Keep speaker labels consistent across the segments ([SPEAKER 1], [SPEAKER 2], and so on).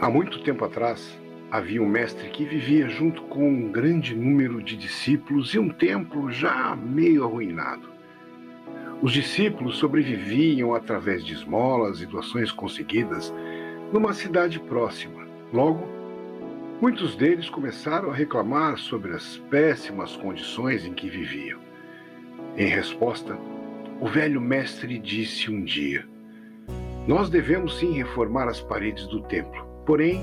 [SPEAKER 1] Há muito tempo atrás, havia um mestre que vivia junto com um grande número de discípulos e um templo já meio arruinado. Os discípulos sobreviviam através de esmolas e doações conseguidas numa cidade próxima. Logo, muitos deles começaram a reclamar sobre as péssimas condições em que viviam. Em resposta, o velho mestre disse um dia: Nós devemos sim reformar as paredes do templo Porém,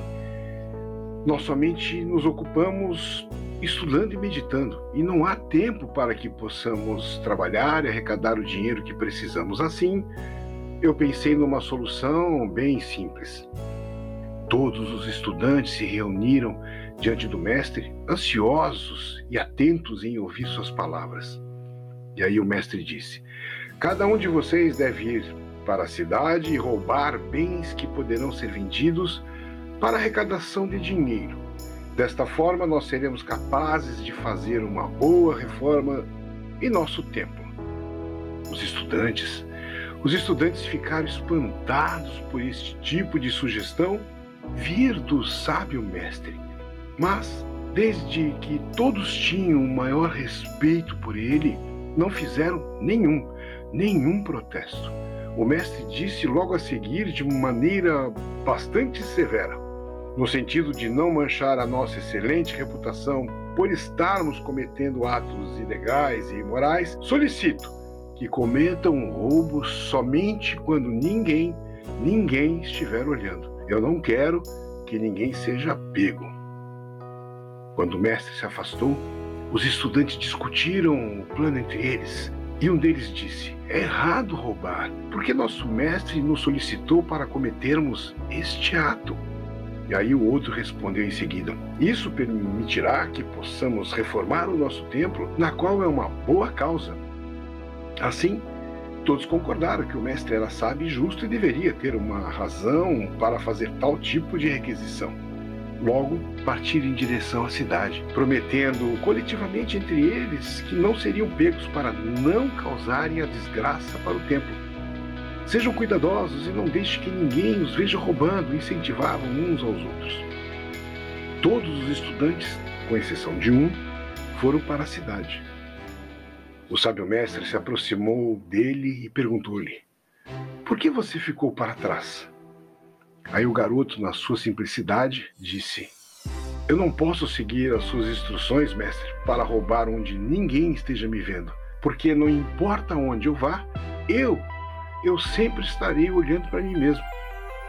[SPEAKER 1] nós somente nos ocupamos estudando e meditando, e não há tempo para que possamos trabalhar e arrecadar o dinheiro que precisamos. Assim, eu pensei numa solução bem simples. Todos os estudantes se reuniram diante do mestre, ansiosos e atentos em ouvir suas palavras. E aí o mestre disse: Cada um de vocês deve ir para a cidade e roubar bens que poderão ser vendidos para arrecadação de dinheiro. Desta forma, nós seremos capazes de fazer uma boa reforma em nosso templo. Os estudantes, os estudantes ficaram espantados por este tipo de sugestão vir do sábio mestre. Mas, desde que todos tinham o maior respeito por ele, não fizeram nenhum, nenhum protesto. O mestre disse logo a seguir de maneira bastante severa: no sentido de não manchar a nossa excelente reputação por estarmos cometendo atos ilegais e imorais, solicito que cometam roubo somente quando ninguém, ninguém estiver olhando. Eu não quero que ninguém seja pego. Quando o mestre se afastou, os estudantes discutiram o plano entre eles. E um deles disse: É errado roubar, porque nosso mestre nos solicitou para cometermos este ato. E aí o outro respondeu em seguida: Isso permitirá que possamos reformar o nosso templo, na qual é uma boa causa. Assim, todos concordaram que o mestre era sábio e justo e deveria ter uma razão para fazer tal tipo de requisição. Logo, partiram em direção à cidade, prometendo coletivamente entre eles que não seriam pegos para não causarem a desgraça para o templo. Sejam cuidadosos e não deixe que ninguém os veja roubando, incentivavam uns aos outros. Todos os estudantes, com exceção de um, foram para a cidade. O sábio mestre se aproximou dele e perguntou-lhe: Por que você ficou para trás? Aí o garoto, na sua simplicidade, disse: Eu não posso seguir as suas instruções, mestre, para roubar onde ninguém esteja me vendo, porque não importa onde eu vá, eu eu sempre estarei olhando para mim mesmo.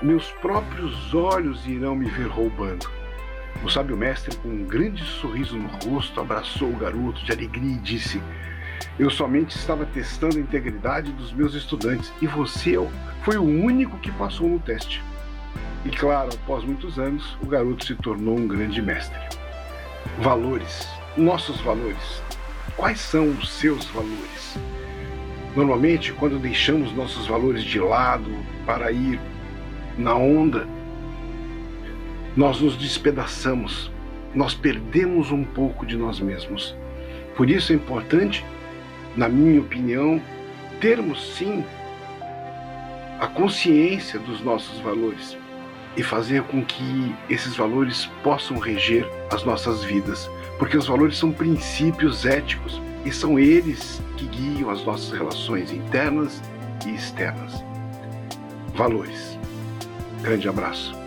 [SPEAKER 1] Meus próprios olhos irão me ver roubando. O sábio mestre, com um grande sorriso no rosto, abraçou o garoto de alegria e disse: Eu somente estava testando a integridade dos meus estudantes e você foi o único que passou no teste. E claro, após muitos anos, o garoto se tornou um grande mestre. Valores, nossos valores. Quais são os seus valores? Normalmente, quando deixamos nossos valores de lado para ir na onda, nós nos despedaçamos, nós perdemos um pouco de nós mesmos. Por isso é importante, na minha opinião, termos sim a consciência dos nossos valores e fazer com que esses valores possam reger as nossas vidas, porque os valores são princípios éticos e são eles que guiam as nossas relações internas e externas. Valores. Grande abraço.